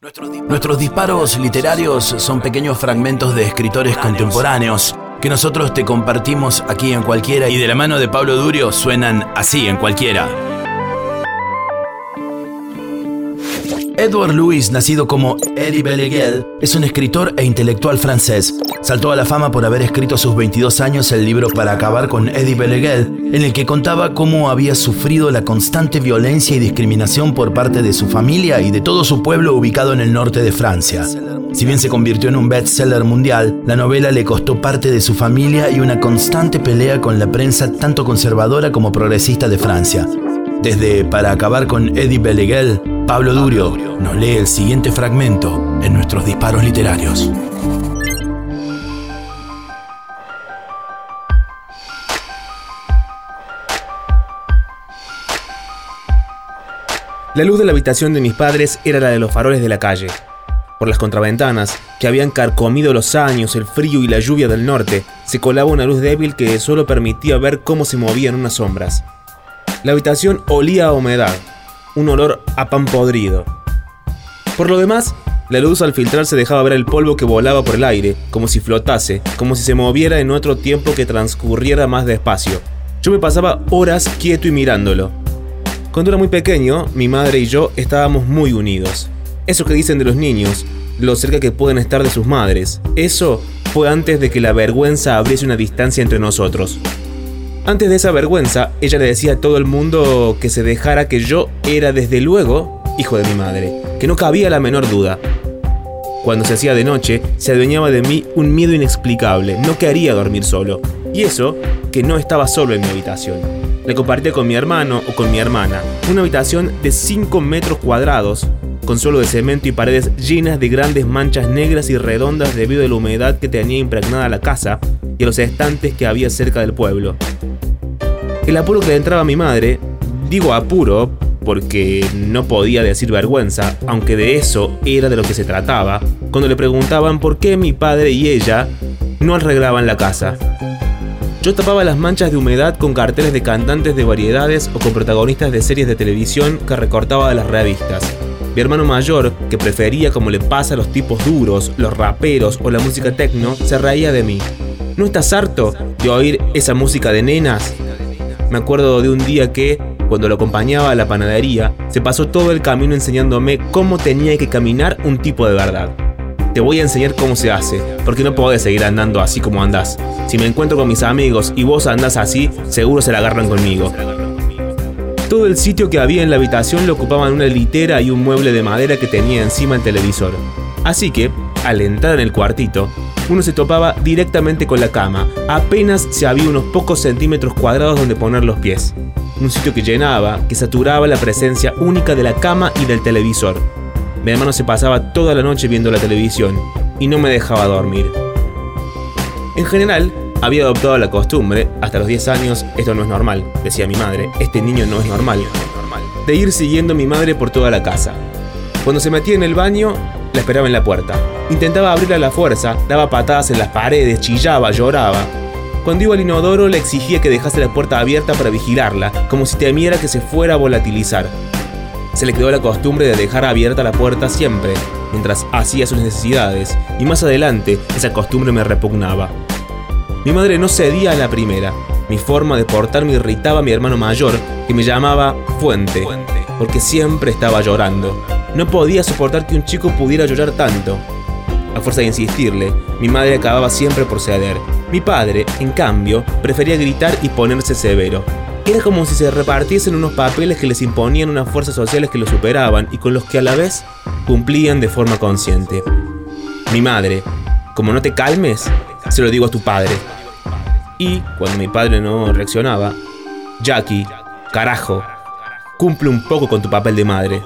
Nuestros disparos literarios son pequeños fragmentos de escritores contemporáneos que nosotros te compartimos aquí en cualquiera y de la mano de Pablo Durio suenan así en cualquiera. Edward Louis, nacido como Eddie Beleguel, es un escritor e intelectual francés. Saltó a la fama por haber escrito a sus 22 años el libro Para acabar con Eddie Beleguel, en el que contaba cómo había sufrido la constante violencia y discriminación por parte de su familia y de todo su pueblo ubicado en el norte de Francia. Si bien se convirtió en un bestseller mundial, la novela le costó parte de su familia y una constante pelea con la prensa tanto conservadora como progresista de Francia. Desde Para acabar con Eddie Beleguel, Pablo Durio nos lee el siguiente fragmento en nuestros disparos literarios. La luz de la habitación de mis padres era la de los faroles de la calle. Por las contraventanas, que habían carcomido los años, el frío y la lluvia del norte, se colaba una luz débil que solo permitía ver cómo se movían unas sombras. La habitación olía a humedad, un olor a pan podrido. Por lo demás, la luz al filtrarse dejaba ver el polvo que volaba por el aire, como si flotase, como si se moviera en otro tiempo que transcurriera más despacio. Yo me pasaba horas quieto y mirándolo. Cuando era muy pequeño, mi madre y yo estábamos muy unidos. Eso que dicen de los niños, lo cerca que pueden estar de sus madres, eso fue antes de que la vergüenza abriese una distancia entre nosotros. Antes de esa vergüenza, ella le decía a todo el mundo que se dejara que yo era desde luego hijo de mi madre, que no cabía la menor duda. Cuando se hacía de noche, se adueñaba de mí un miedo inexplicable, no quería dormir solo. Y eso, que no estaba solo en mi habitación. La compartía con mi hermano o con mi hermana. Una habitación de 5 metros cuadrados, con suelo de cemento y paredes llenas de grandes manchas negras y redondas debido a la humedad que tenía impregnada la casa y a los estantes que había cerca del pueblo. El apuro que le entraba a mi madre, digo apuro porque no podía decir vergüenza, aunque de eso era de lo que se trataba, cuando le preguntaban por qué mi padre y ella no arreglaban la casa. Yo tapaba las manchas de humedad con carteles de cantantes de variedades o con protagonistas de series de televisión que recortaba de las revistas. Mi hermano mayor, que prefería como le pasa a los tipos duros, los raperos o la música techno, se reía de mí. ¿No estás harto de oír esa música de nenas? Me acuerdo de un día que, cuando lo acompañaba a la panadería, se pasó todo el camino enseñándome cómo tenía que caminar un tipo de verdad. Te voy a enseñar cómo se hace, porque no podés seguir andando así como andás. Si me encuentro con mis amigos y vos andás así, seguro se la agarran conmigo. Todo el sitio que había en la habitación lo ocupaban una litera y un mueble de madera que tenía encima el televisor. Así que, al entrar en el cuartito, uno se topaba directamente con la cama. Apenas se había unos pocos centímetros cuadrados donde poner los pies. Un sitio que llenaba, que saturaba la presencia única de la cama y del televisor. Mi hermano se pasaba toda la noche viendo la televisión y no me dejaba dormir. En general, había adoptado la costumbre, hasta los 10 años, esto no es normal, decía mi madre, este niño no es normal, de ir siguiendo a mi madre por toda la casa. Cuando se metía en el baño, la esperaba en la puerta. Intentaba abrirla a la fuerza, daba patadas en las paredes, chillaba, lloraba. Cuando iba al inodoro le exigía que dejase la puerta abierta para vigilarla, como si temiera que se fuera a volatilizar. Se le quedó la costumbre de dejar abierta la puerta siempre, mientras hacía sus necesidades, y más adelante esa costumbre me repugnaba. Mi madre no cedía a la primera. Mi forma de portarme irritaba a mi hermano mayor, que me llamaba Fuente, porque siempre estaba llorando. No podía soportar que un chico pudiera llorar tanto. A fuerza de insistirle, mi madre acababa siempre por ceder. Mi padre, en cambio, prefería gritar y ponerse severo. Era como si se repartiesen unos papeles que les imponían unas fuerzas sociales que lo superaban y con los que a la vez cumplían de forma consciente. Mi madre, como no te calmes, se lo digo a tu padre. Y cuando mi padre no reaccionaba, Jackie, carajo, cumple un poco con tu papel de madre.